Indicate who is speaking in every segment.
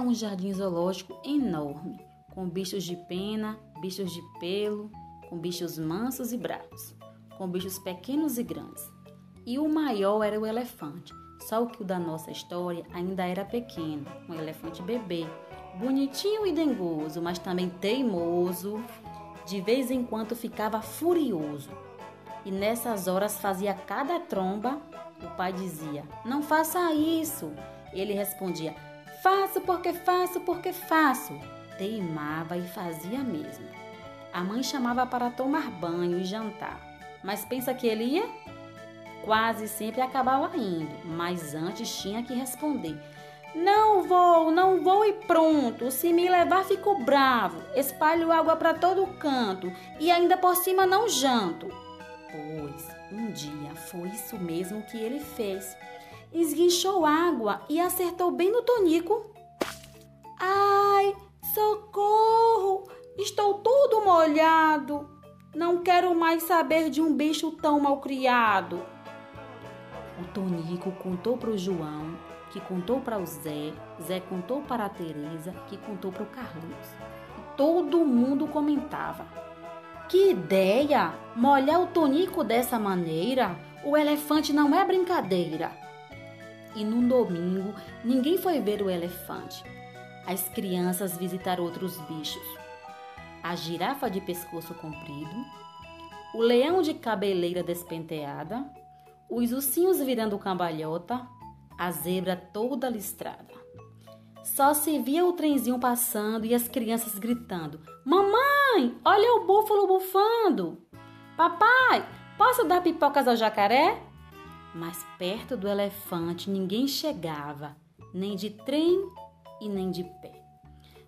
Speaker 1: um jardim zoológico enorme, com bichos de pena, bichos de pelo, com bichos mansos e bravos, com bichos pequenos e grandes. E o maior era o elefante, só que o da nossa história ainda era pequeno, um elefante bebê, bonitinho e dengoso, mas também teimoso. De vez em quando ficava furioso. E nessas horas fazia cada tromba. O pai dizia: Não faça isso. Ele respondia: Faço porque faço porque faço. Teimava e fazia mesmo. A mãe chamava para tomar banho e jantar. Mas pensa que ele ia? Quase sempre acabava indo, mas antes tinha que responder: Não vou, não vou e pronto. Se me levar, fico bravo. Espalho água para todo canto e ainda por cima não janto. Pois um dia foi isso mesmo que ele fez. Esguinchou água e acertou bem no tonico. Ai, socorro! Estou todo molhado. Não quero mais saber de um bicho tão malcriado. O Tonico contou para o João, que contou para o Zé, Zé contou para a Teresa, que contou para o Carlos. E todo mundo comentava. Que ideia! Molhar o Tonico dessa maneira? O elefante não é brincadeira. E no domingo, ninguém foi ver o elefante. As crianças visitaram outros bichos. A girafa de pescoço comprido, o leão de cabeleira despenteada, os ursinhos virando cambalhota, a zebra toda listrada. Só se via o trenzinho passando e as crianças gritando: Mamãe, olha o búfalo bufando! Papai, posso dar pipocas ao jacaré? Mas perto do elefante ninguém chegava, nem de trem e nem de pé.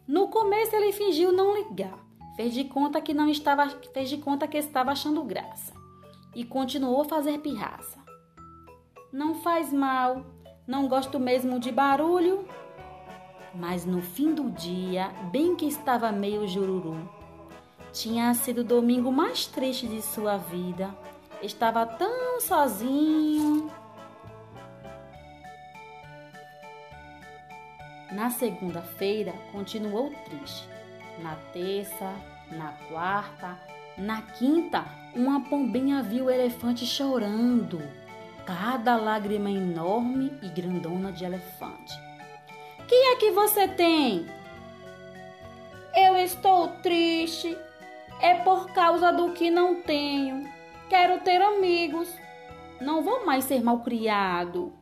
Speaker 1: No começo ele fingiu não ligar, fez de conta que não estava, fez de conta que estava achando graça e continuou a fazer pirraça. Não faz mal, não gosto mesmo de barulho. Mas no fim do dia, bem que estava meio jururu, tinha sido o domingo mais triste de sua vida. Estava tão sozinho. Na segunda-feira, continuou triste. Na terça, na quarta, na quinta, uma pombinha viu o elefante chorando. Cada lágrima enorme e grandona de elefante. Que é que você tem? Eu estou triste. É por causa do que não tenho. Quero ter amigos. Não vou mais ser malcriado.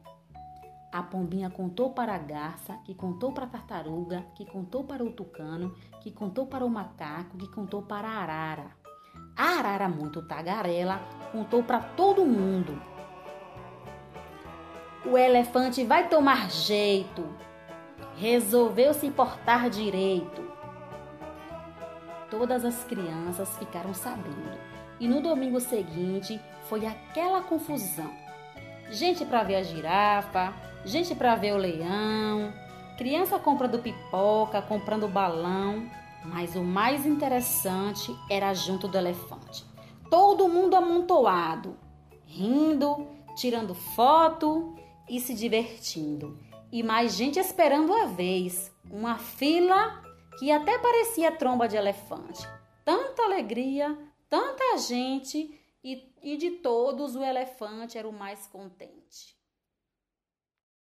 Speaker 1: A pombinha contou para a garça, que contou para a tartaruga, que contou para o tucano, que contou para o macaco, que contou para a arara. A arara, muito tagarela, contou para todo mundo. O elefante vai tomar jeito. Resolveu se portar direito. Todas as crianças ficaram sabendo. E no domingo seguinte foi aquela confusão. Gente para ver a girafa, gente para ver o leão, criança comprando pipoca, comprando balão, mas o mais interessante era junto do elefante. Todo mundo amontoado, rindo, tirando foto e se divertindo. E mais gente esperando a vez, uma fila que até parecia tromba de elefante. Tanta alegria, tanta gente e, e de todos o elefante era o mais contente.